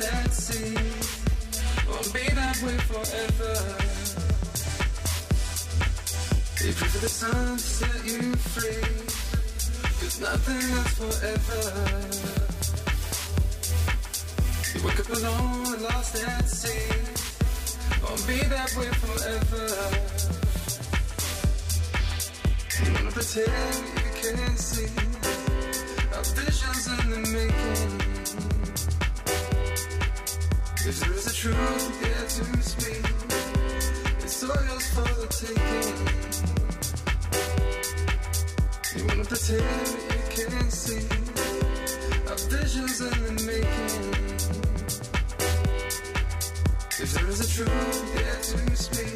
ecstasy won't be that way forever. If you the sun set you free, cause nothing lasts forever. You wake up alone and lost at sea, won't be that way forever. You wanna pretend you can't see, our visions in the making. truth here to speak. It's all yours for the taking. You wanna pretend but you can't see. Our visions in the making. If there is a truth here to speak.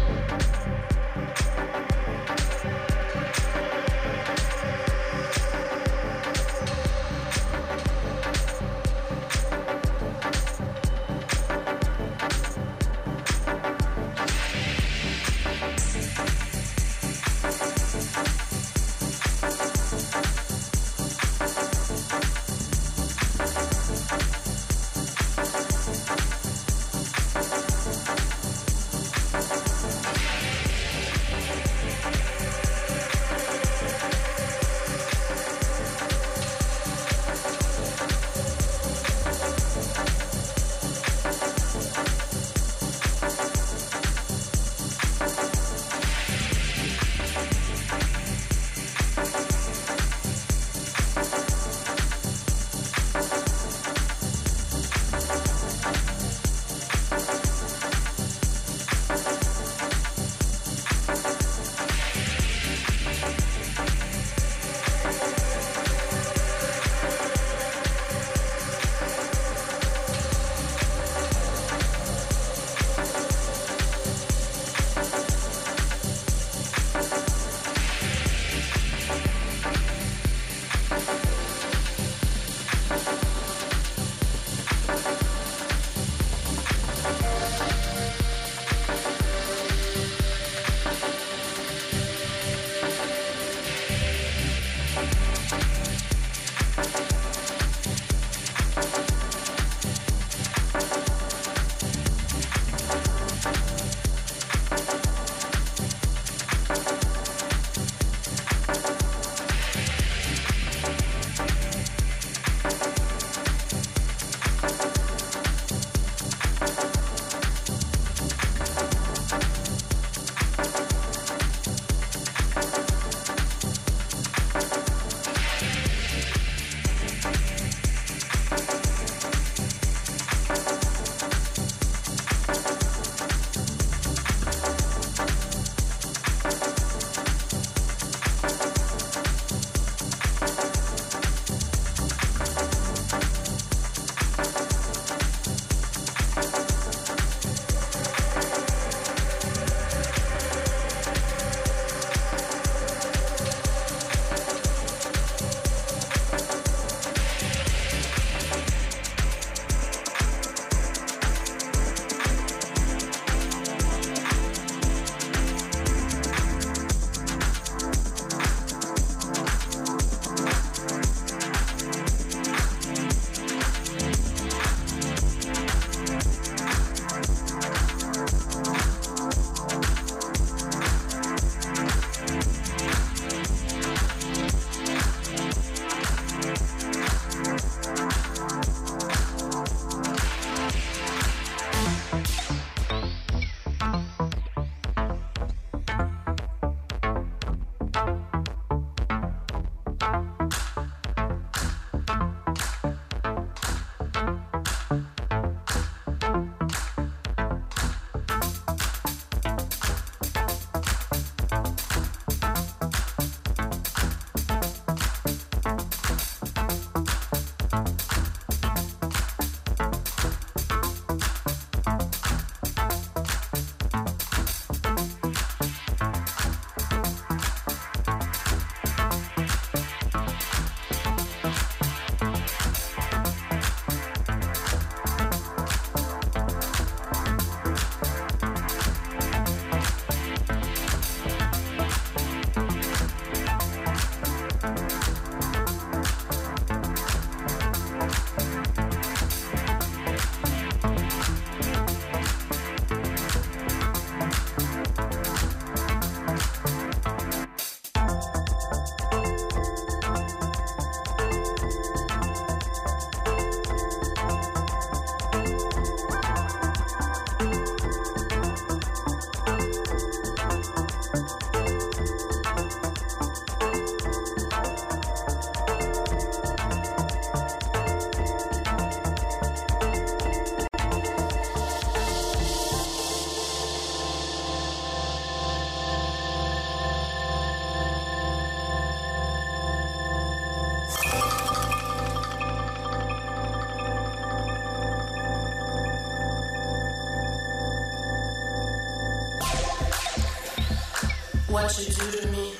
what you do to me.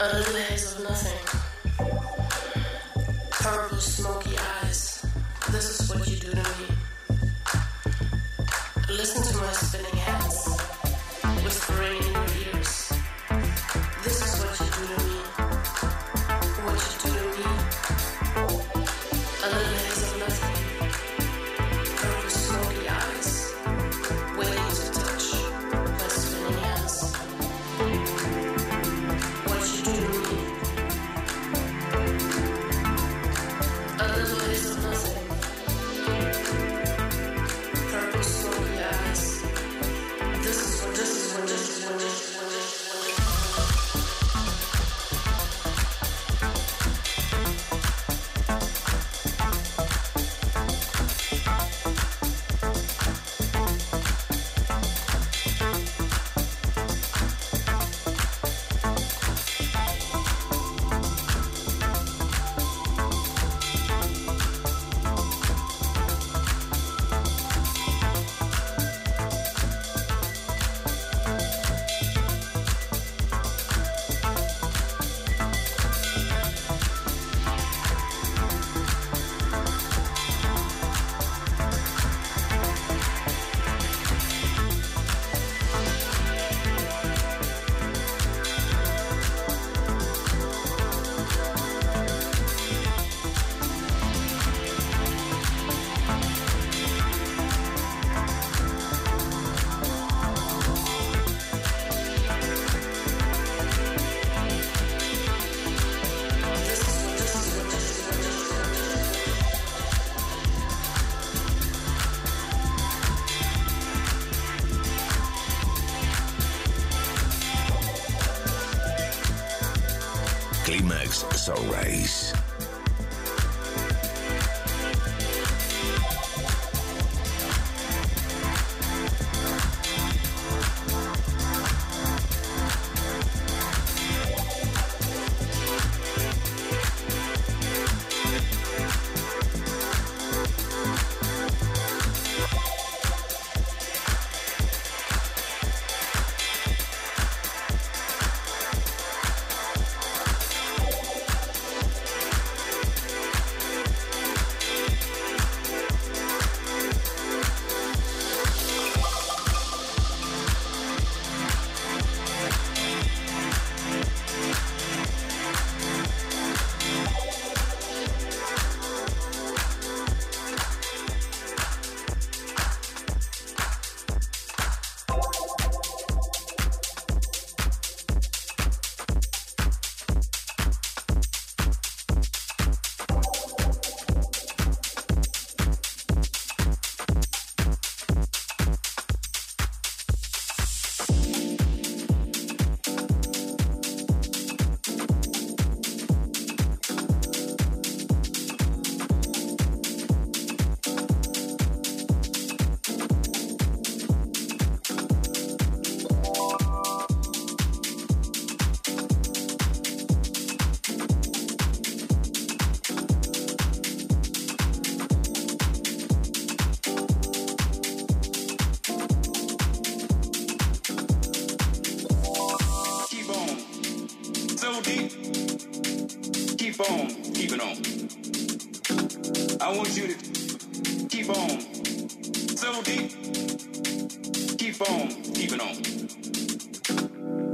Unhazel.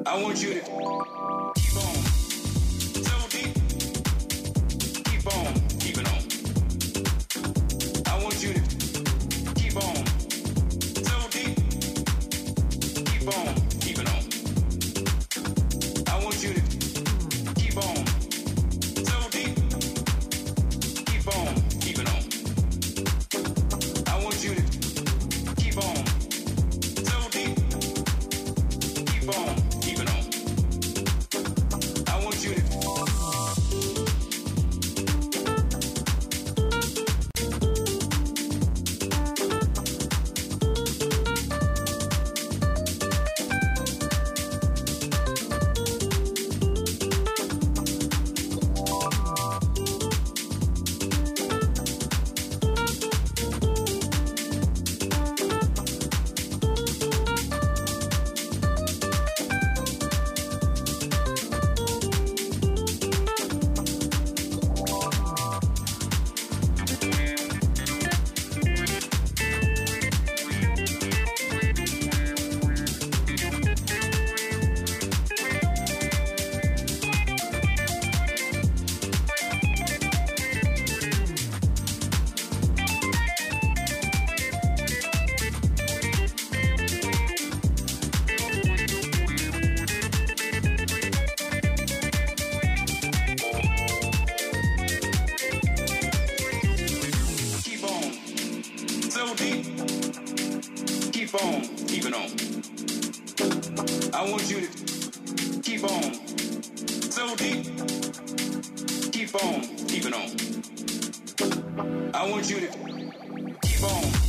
I want you to. I want you to keep on.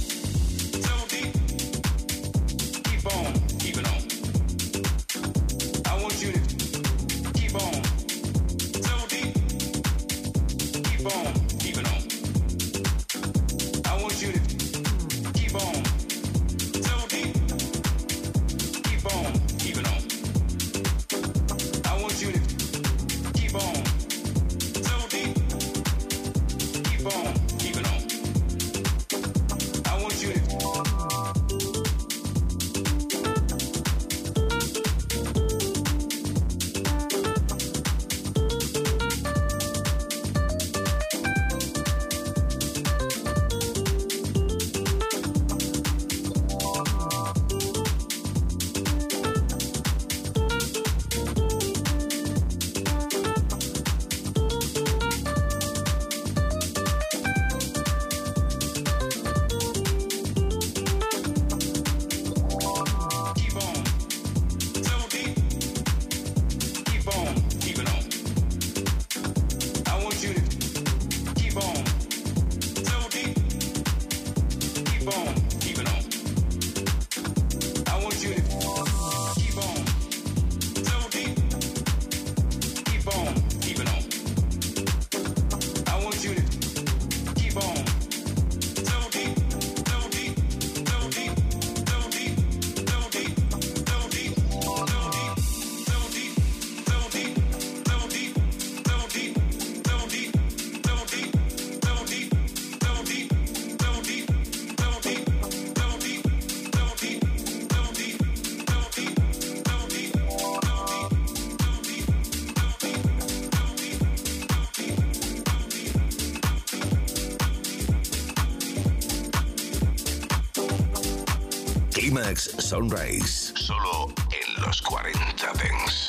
Max Sunrise. Solo en los 40 Dents.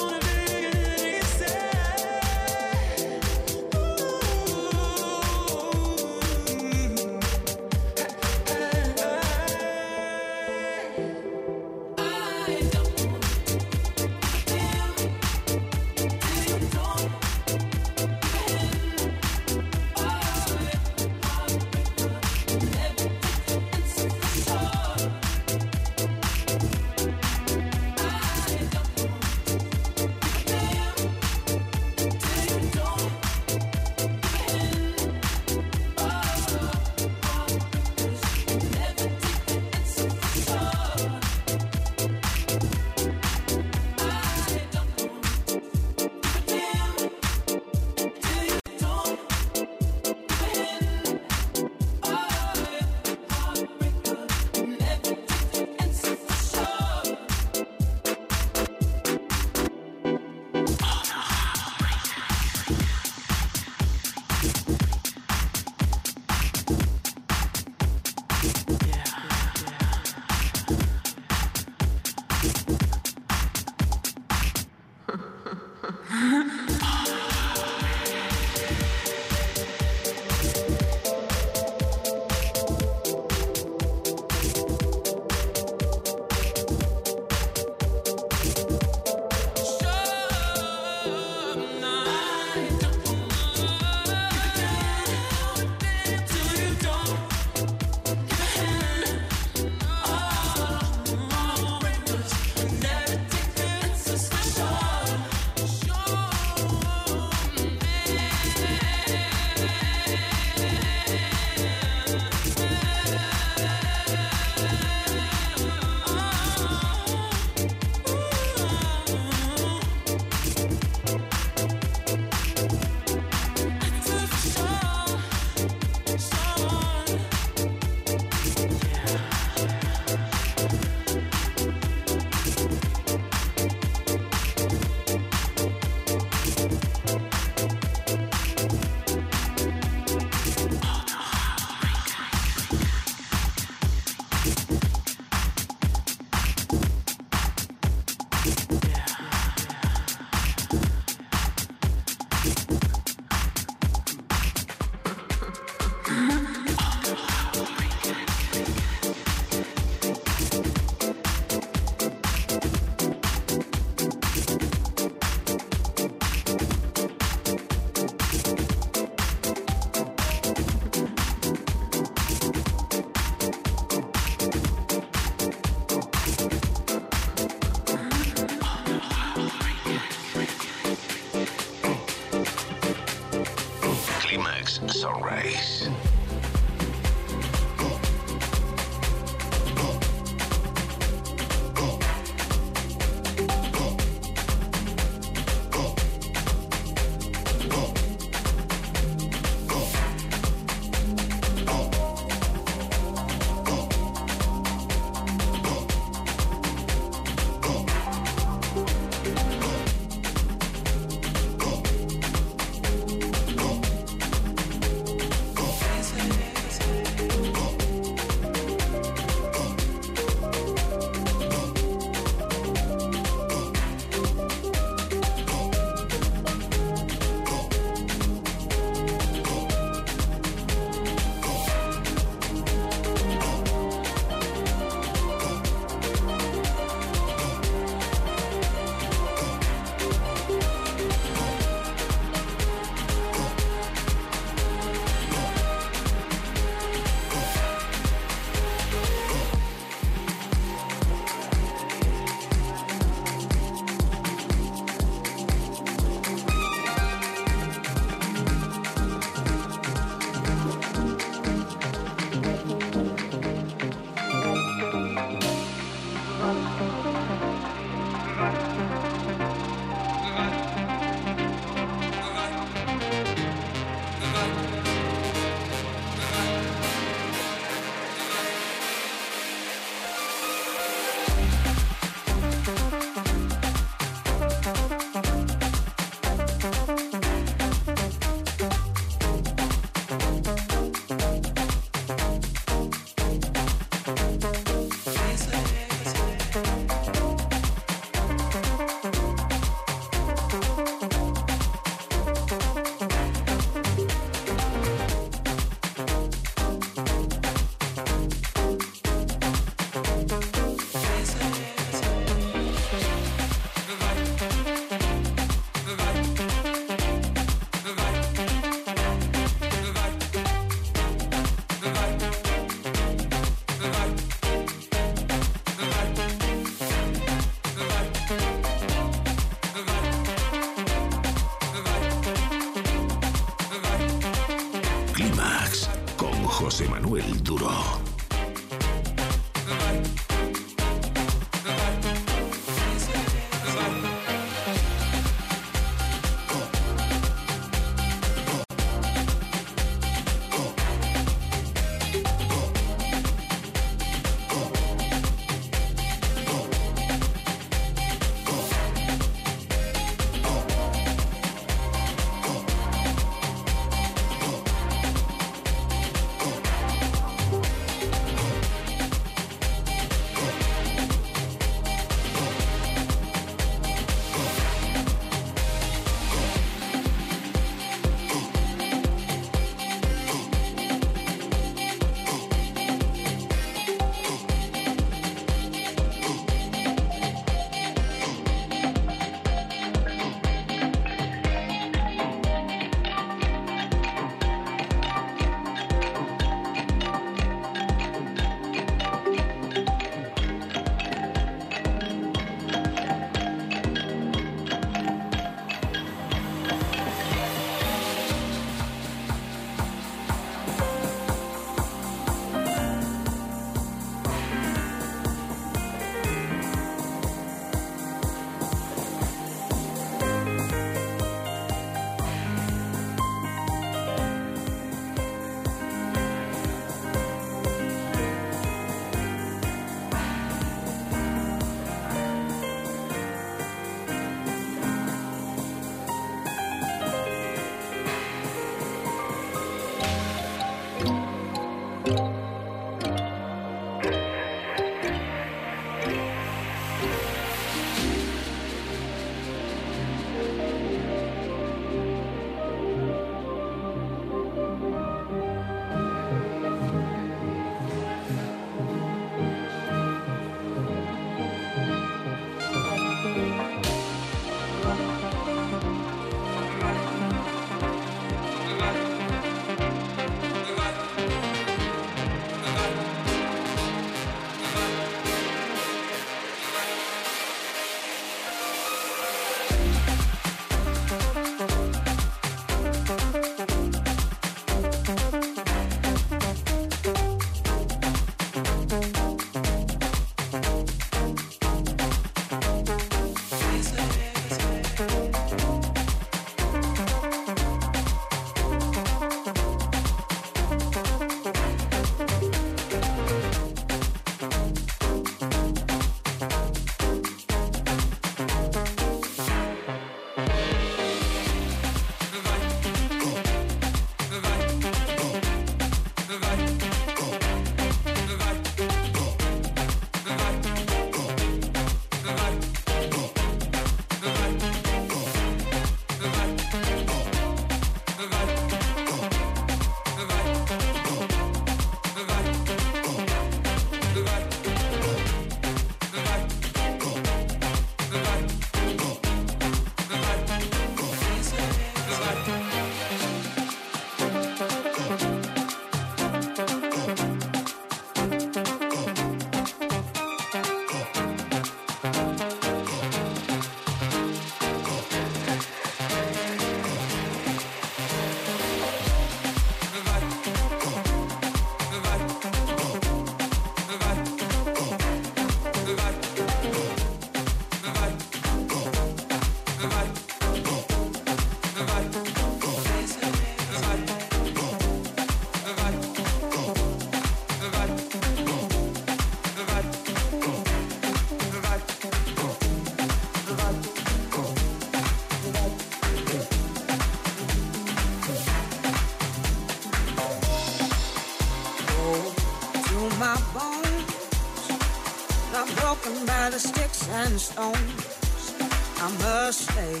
I must say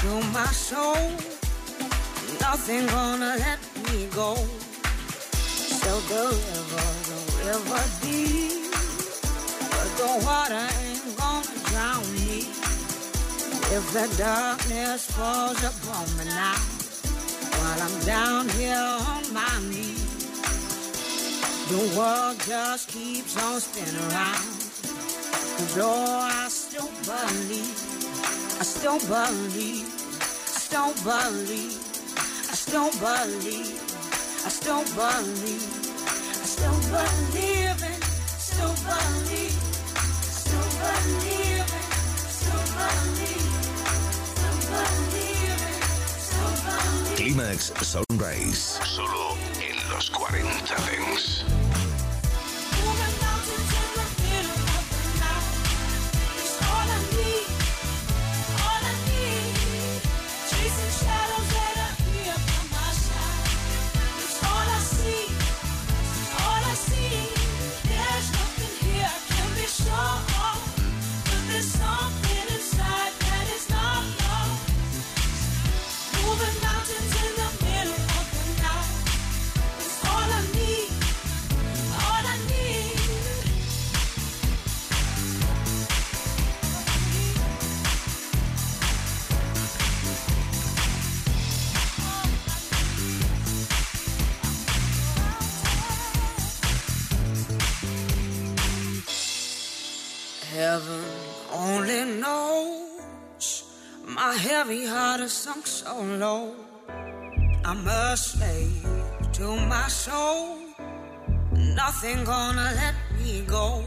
to my soul, nothing gonna let me go. So the river, the river deep, but the water ain't gonna drown me. If the darkness falls upon me now, while I'm down here on my knees, the world just keeps on spinning around. I still believe, I still believe, I still believe, I still believe, I still believe, I still believe in, still believe, still believe in, still believe, still believe in, still believe. Clímax Sunrise. Solo en los 40 Dents. Sunk so low. I'm a slave to my soul. Nothing gonna let me go.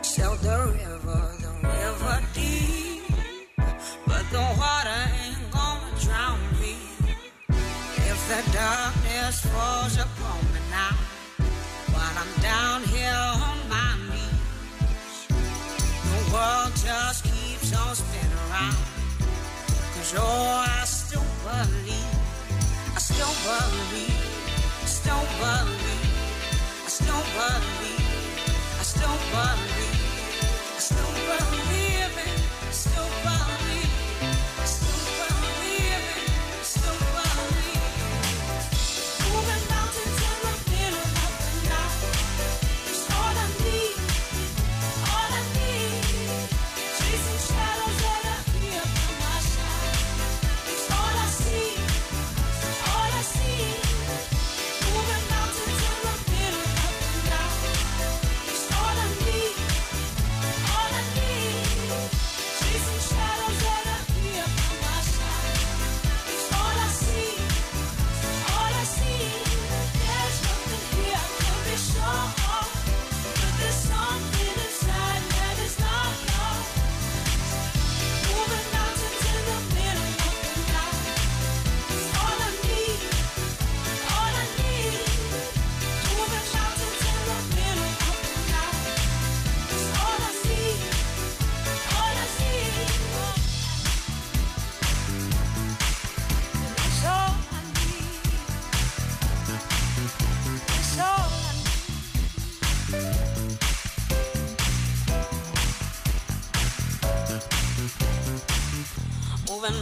Sail the river, the river deep. But the water ain't gonna drown me. If the darkness falls upon me now, while I'm down here on my knees, the world just keeps on spinning around. Oh, I still believe, I still believe, still believe. I still believe, I still believe, I still believe it, still believe,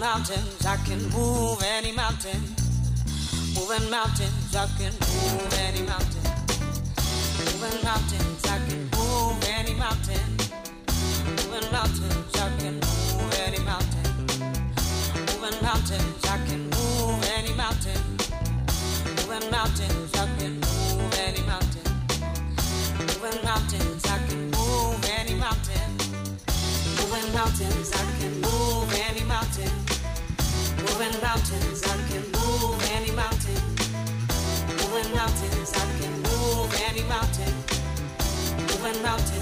mountains, I can move any mountain. Moving mountains, I can move any mountain. Moving mountains, I can move any mountain. Moving mountains, I can move any mountain. Moving mountains, I can move any mountain. Moving mountains, I can move any mountain. Moving mountains, I can move any mountain. Moving mountains, I can move any mountain. Moving mountains, I can move any mountain. Moving mountains, I can move any mountain. Moving mountains,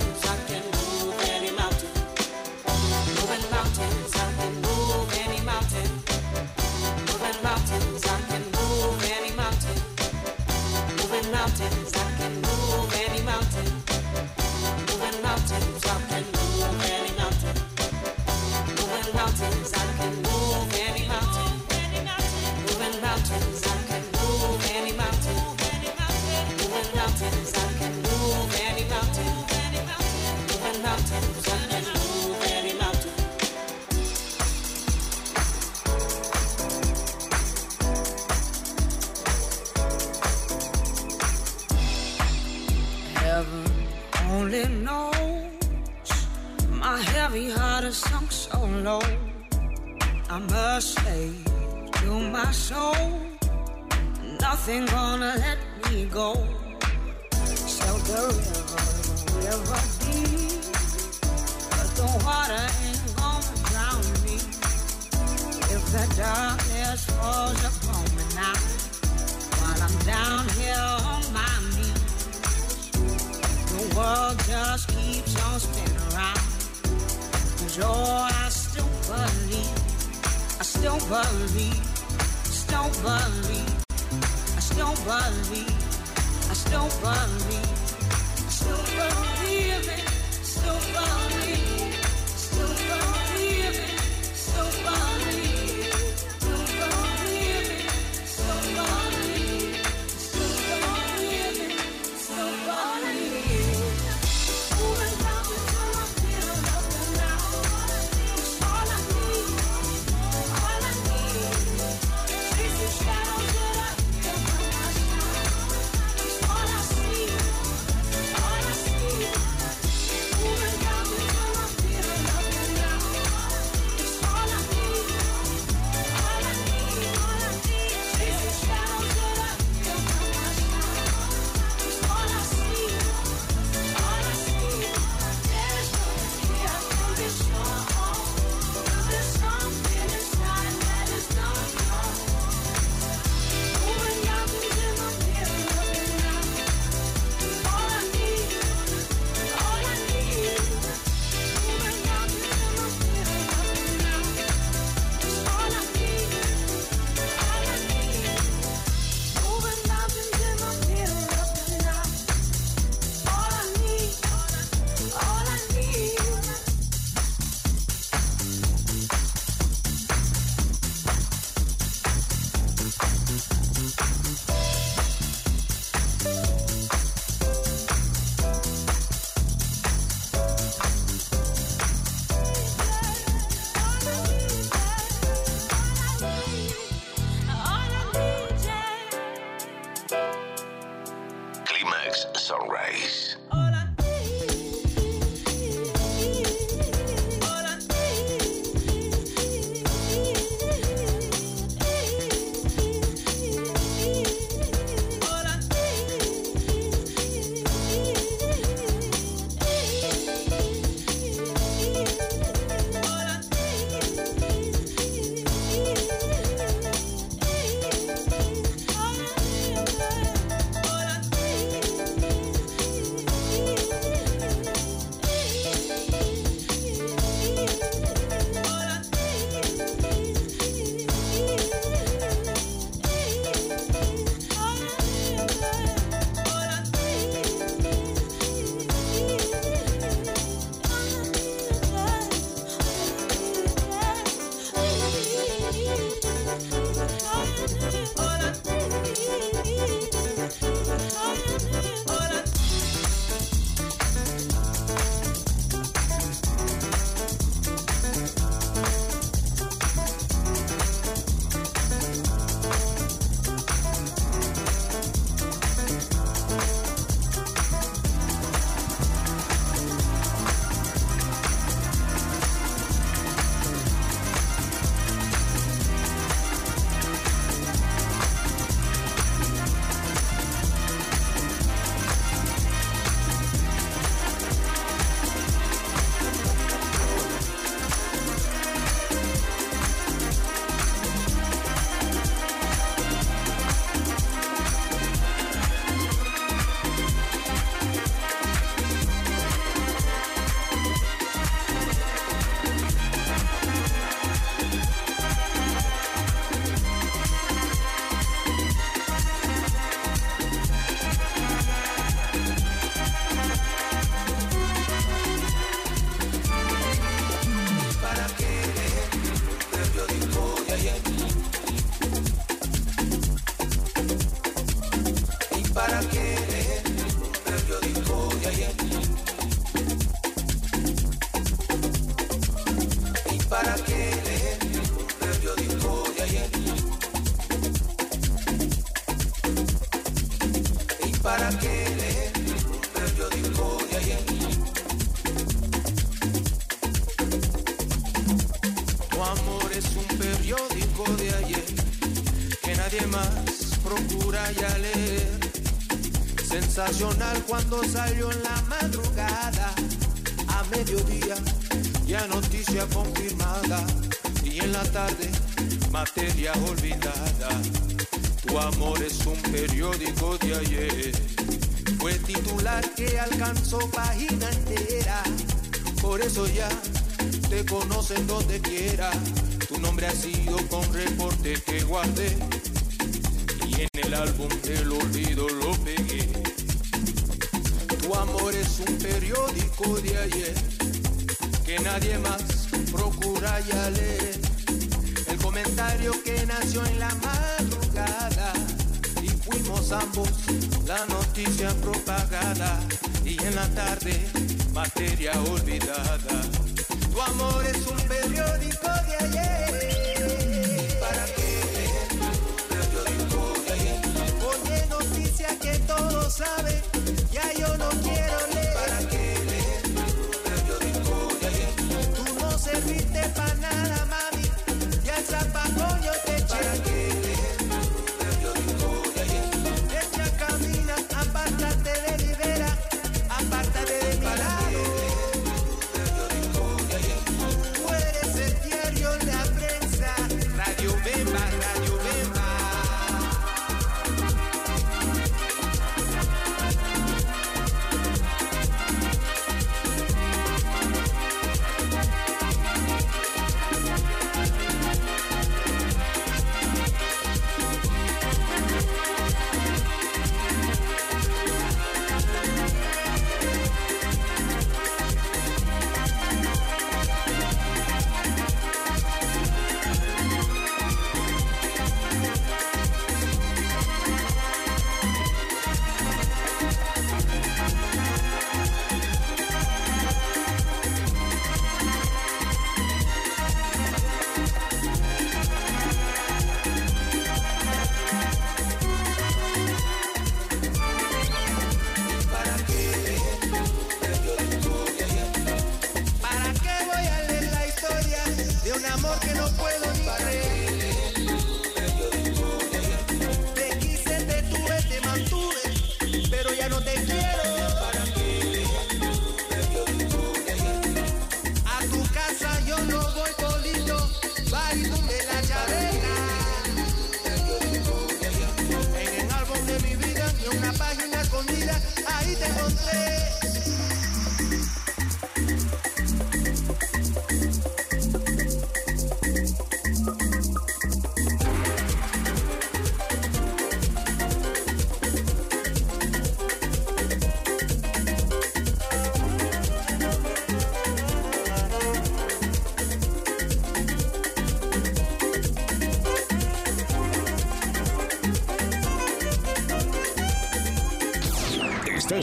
periódico de ayer que nadie más procura ya leer. Sensacional cuando salió en la madrugada, a mediodía, ya noticia confirmada. Y en la tarde, materia olvidada. Tu amor es un periódico de ayer. Fue titular que alcanzó página entera. Por eso ya te conocen donde quiera tu nombre ha sido con reporte que guardé. Y en el álbum del olvido lo pegué. Tu amor es un periódico de ayer que nadie más procura ya leer. El comentario que nació en la madrugada y fuimos ambos la noticia propagada y en la tarde materia olvidada. Tu amor es un periódico de ayer. lo sabe.